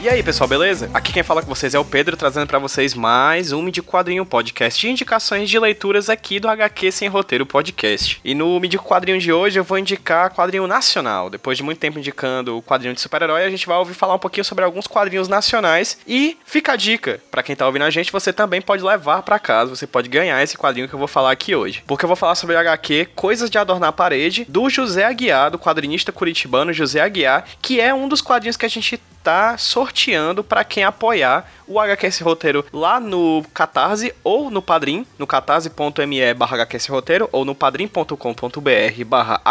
E aí, pessoal, beleza? Aqui quem fala com vocês é o Pedro, trazendo pra vocês mais um de Quadrinho Podcast de indicações de leituras aqui do HQ Sem Roteiro Podcast. E no Mídia Quadrinho de hoje eu vou indicar quadrinho nacional. Depois de muito tempo indicando o quadrinho de super-herói, a gente vai ouvir falar um pouquinho sobre alguns quadrinhos nacionais. E fica a dica, pra quem tá ouvindo a gente, você também pode levar pra casa, você pode ganhar esse quadrinho que eu vou falar aqui hoje. Porque eu vou falar sobre o HQ Coisas de Adornar a Parede, do José Aguiar, do quadrinista curitibano José Aguiar, que é um dos quadrinhos que a gente tá sorteando para quem apoiar o HQS Roteiro lá no Catarse ou no Padrim, no catarse.me barra Roteiro ou no padrim.com.br barra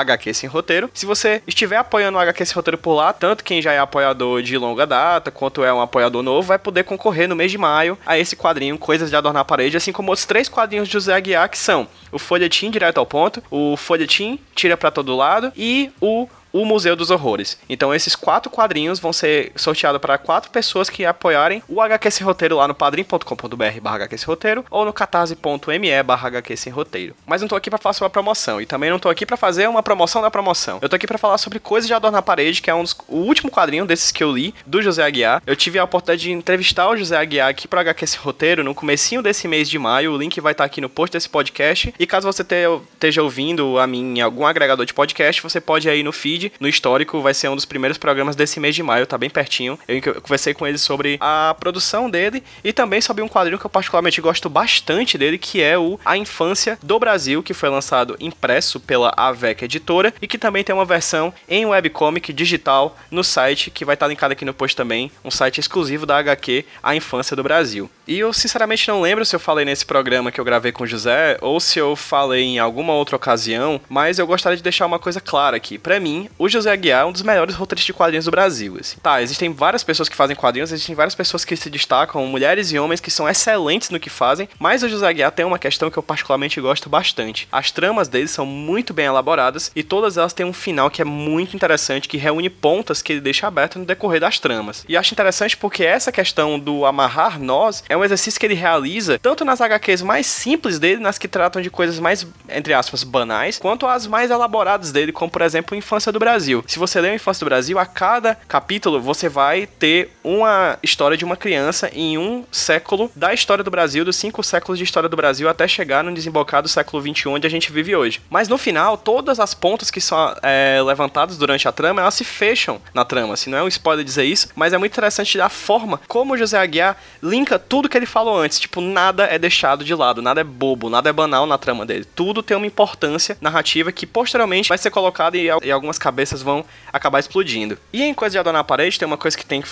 Roteiro. Se você estiver apoiando o HQS Roteiro por lá, tanto quem já é apoiador de longa data, quanto é um apoiador novo, vai poder concorrer no mês de maio a esse quadrinho Coisas de Adornar a Parede, assim como os três quadrinhos de José Aguiar, que são o Folhetim Direto ao Ponto, o Folhetim Tira para Todo Lado e o o Museu dos Horrores. Então esses quatro quadrinhos vão ser sorteados para quatro pessoas que apoiarem o HQS Roteiro lá no padrim.com.br barra Roteiro ou no catarse.me barra Roteiro. Mas não tô aqui para falar sobre a promoção e também não tô aqui para fazer uma promoção da promoção. Eu tô aqui para falar sobre Coisas de Adornar Parede, que é um dos, o último quadrinho desses que eu li, do José Aguiar. Eu tive a oportunidade de entrevistar o José Aguiar aqui pro HQS Roteiro no comecinho desse mês de maio. O link vai estar aqui no post desse podcast. E caso você te- esteja ouvindo a mim em algum agregador de podcast, você pode ir aí no feed no histórico, vai ser um dos primeiros programas desse mês de maio, tá bem pertinho. Eu eu conversei com ele sobre a produção dele e também sobre um quadrinho que eu particularmente gosto bastante dele, que é o A Infância do Brasil, que foi lançado impresso pela Avec Editora e que também tem uma versão em webcomic digital no site, que vai estar linkado aqui no post também, um site exclusivo da HQ A Infância do Brasil. E eu sinceramente não lembro se eu falei nesse programa que eu gravei com o José ou se eu falei em alguma outra ocasião, mas eu gostaria de deixar uma coisa clara aqui. Pra mim, o José Aguiar é um dos melhores roteiristas de quadrinhos do Brasil. assim. Tá, existem várias pessoas que fazem quadrinhos, existem várias pessoas que se destacam, mulheres e homens que são excelentes no que fazem, mas o José Aguiar tem uma questão que eu particularmente gosto bastante. As tramas dele são muito bem elaboradas e todas elas têm um final que é muito interessante, que reúne pontas que ele deixa abertas no decorrer das tramas. E acho interessante porque essa questão do amarrar nós é um exercício que ele realiza tanto nas HQs mais simples dele, nas que tratam de coisas mais, entre aspas, banais, quanto as mais elaboradas dele, como por exemplo Infância do Brasil. Se você o Infância do Brasil, a cada capítulo você vai ter uma história de uma criança em um século da história do Brasil, dos cinco séculos de história do Brasil, até chegar no desembocar do século XXI, onde a gente vive hoje. Mas no final, todas as pontas que são é, levantadas durante a trama, elas se fecham na trama. Assim, não é um spoiler dizer isso, mas é muito interessante a forma como José Aguiar linka tudo que ele falou antes. Tipo, nada é deixado de lado, nada é bobo, nada é banal na trama dele. Tudo tem uma importância narrativa que posteriormente vai ser colocada e, e algumas cabeças vão acabar explodindo. E em Coisa de Adornar a Parede, tem uma coisa que tem,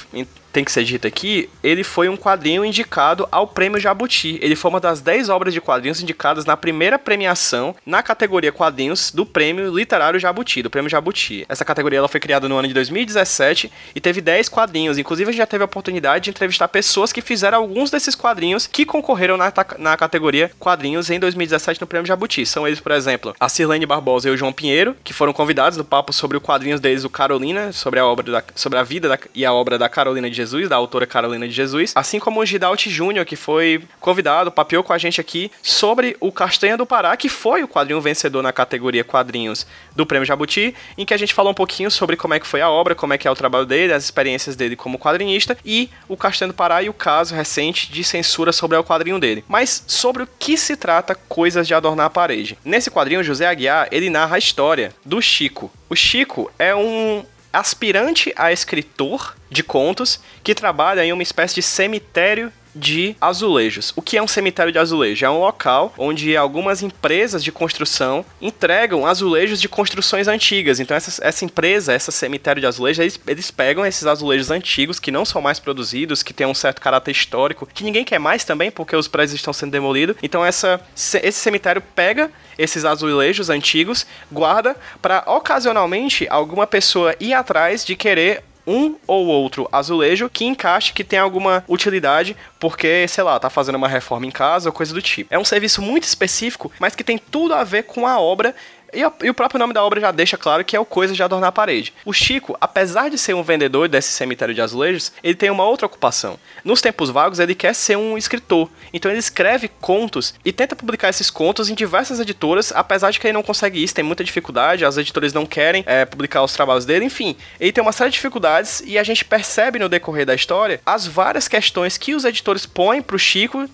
tem que ser dita aqui: ele foi um quadrinho indicado ao Prêmio Jabuti. Ele foi uma das 10 obras de quadrinhos indicadas na primeira premiação na categoria quadrinhos do Prêmio Literário Jabuti, do Prêmio Jabuti. Essa categoria ela foi criada no ano de 2017 e teve 10 quadrinhos. Inclusive, a gente já teve a oportunidade de entrevistar pessoas que fizeram alguns desses quadrinhos que concorreram na, na categoria quadrinhos em 2017 no Prêmio Jabuti. São eles, por exemplo, a Cirlene Barbosa e o João Pinheiro, que foram convidados no papo sobre o quadrinhos deles, o Carolina, sobre a obra da, sobre a vida da, e a obra da Carolina de Jesus, da autora Carolina de Jesus, assim como o Gidalt Júnior, que foi convidado, papeou com a gente aqui sobre o Castanha do Pará, que foi o quadrinho vencedor na categoria quadrinhos do Prêmio Jabuti, em que a gente falou um pouquinho sobre como é que foi a obra, como é que é o trabalho dele, as experiências dele como quadrinista e o Castanha do Pará e o caso recente de censura sobre o quadrinho dele. Mas sobre o que se trata Coisas de Adornar a Parede. Nesse quadrinho, José Aguiar, ele narra a história do Chico. O Chico é um aspirante a escritor de contos que trabalha em uma espécie de cemitério de azulejos. O que é um cemitério de azulejo? É um local onde algumas empresas de construção entregam azulejos de construções antigas. Então, essa, essa empresa, essa cemitério de azulejos, eles, eles pegam esses azulejos antigos que não são mais produzidos, que têm um certo caráter histórico, que ninguém quer mais também, porque os prédios estão sendo demolidos. Então, essa, esse cemitério pega esses azulejos antigos, guarda para ocasionalmente alguma pessoa ir atrás de querer um ou outro azulejo que encaixe, que tenha alguma utilidade, porque, sei lá, tá fazendo uma reforma em casa ou coisa do tipo. É um serviço muito específico, mas que tem tudo a ver com a obra E, a- e o próprio nome da obra já deixa claro que é o Coisa de Adornar a Parede. O Chico, apesar de ser um vendedor desse cemitério de azulejos, ele tem uma outra ocupação. Nos tempos vagos, ele quer ser um escritor. Então ele escreve contos e tenta publicar esses contos em diversas editoras, apesar de que ele não consegue isso, tem muita dificuldade, as editoras não querem é, publicar os trabalhos dele, enfim. Ele tem uma série de dificuldades e a gente percebe no decorrer da história as várias questões que os editores põem pro Chico,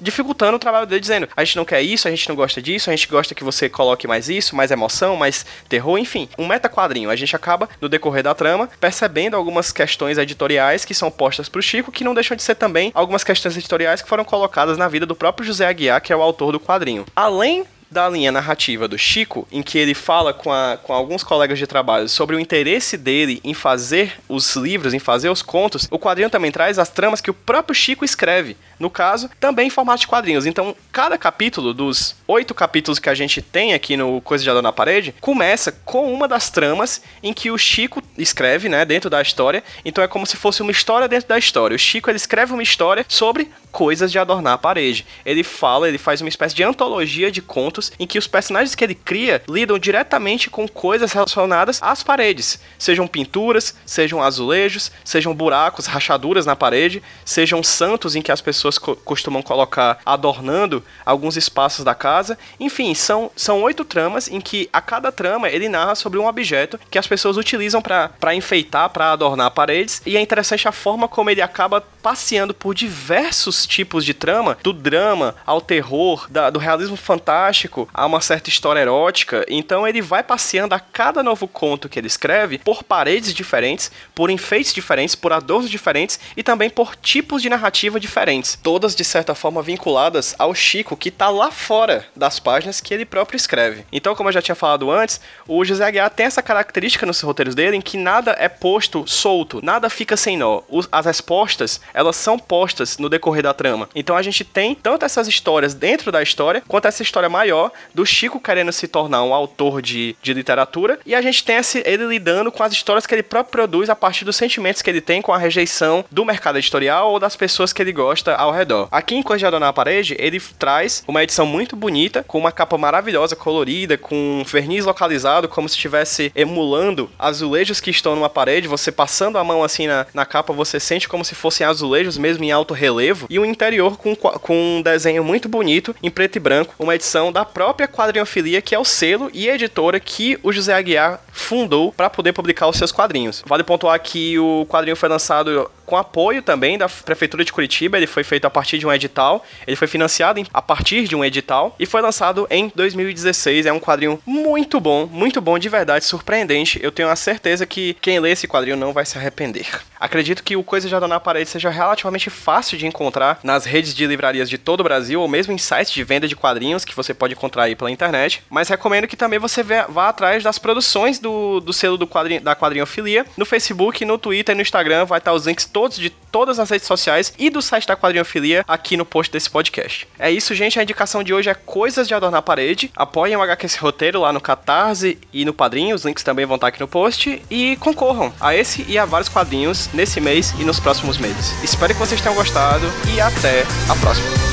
dificultando o trabalho dele, dizendo: a gente não quer isso, a gente não gosta disso, a gente gosta que você coloque mais isso, mais emoção, mais terror, enfim. Um meta-quadrinho. A gente acaba, no decorrer da trama, percebendo algumas questões editoriais que são postas pro Chico, que não deixam de ser também algumas questões editoriais que foram colocadas na vida do próprio José Aguiar, que é o autor do quadrinho. Além da linha narrativa do Chico, em que ele fala com, a- com alguns colegas de trabalho sobre o interesse dele em fazer os livros, em fazer os contos, o quadrinho também traz as tramas que o próprio Chico escreve. No caso, também em formato de quadrinhos. Então, cada capítulo dos oito capítulos que a gente tem aqui no Coisa de Adão na Parede começa com uma das tramas em que o Chico escreve, né, dentro da história. Então é como se fosse uma história dentro da história. O Chico ele escreve uma história sobre coisas de adornar a parede. Ele fala, ele faz uma espécie de antologia de contos em que os personagens que ele cria lidam diretamente com coisas relacionadas às paredes, sejam pinturas, sejam azulejos, sejam buracos, rachaduras na parede, sejam santos em que as pessoas co- costumam colocar adornando alguns espaços da casa. Enfim, são, são oito tramas em que a cada trama ele narra sobre um objeto que as pessoas utilizam para enfeitar, para adornar paredes. E é interessante a forma como ele acaba passeando por diversos tipos de trama, do drama ao terror, da- do realismo fantástico a uma certa história erótica. Então ele vai passeando a cada novo conto que ele escreve por paredes diferentes, por enfeites diferentes, por adornos diferentes e também por tipos de narrativa diferentes. Todas de certa forma vinculadas ao Chico que tá lá fora das páginas que ele próprio escreve. Então, como eu já tinha falado antes, o José Aguiar tem essa característica nos roteiros dele em que nada é posto solto, nada fica sem nó. As respostas, elas são postas no decorrer da trama. Então a gente tem tanto essas histórias dentro da história, quanto essa história maior do Chico querendo se tornar um autor de, de literatura, e a gente tem esse, ele lidando com as histórias que ele próprio produz a partir dos sentimentos que ele tem com a rejeição do mercado editorial ou das pessoas que ele gosta ao redor. Aqui em Coisa de Adornar a Parede, ele traz uma edição muito bonita, com uma capa maravilhosa, colorida, com um verniz localizado, como se estivesse emulando azulejos que estão numa parede. Você passando a mão assim na, na capa, você sente como se fossem azulejos mesmo em alto relevo. E o interior com, com um desenho muito bonito, em preto e branco, uma edição da própria Quadrinhofilia, que é o selo e editora que o José Aguiar fundou para poder publicar os seus quadrinhos. Vale pontuar que o quadrinho foi lançado com apoio também da Prefeitura de Curitiba, ele foi feito a partir de um edital, ele foi financiado a partir de um edital e foi lançado em 2016. É um quadrinho muito bom, muito bom de verdade, surpreendente. Eu tenho a certeza que quem lê esse quadrinho não vai se arrepender. Acredito que o Coisa de Adornar na Parede seja relativamente fácil de encontrar nas redes de livrarias de todo o Brasil ou mesmo em sites de venda de quadrinhos que você pode encontrar aí pela internet. Mas recomendo que também você vá atrás das produções do, do selo do quadrinho, da Quadrinhofilia no Facebook, no Twitter e no Instagram. Vai estar os links todos de todas as redes sociais e do site da Quadrinhofilia aqui no post desse podcast. É isso, gente. A indicação de hoje é Coisas de Adornar a Parede. Apoiem o HQ esse roteiro lá no Catarse e no Padrinho. Os links também vão estar aqui no post. E concorram a esse e a vários quadrinhos nesse mês e nos próximos meses. Espero que vocês tenham gostado e até a próxima.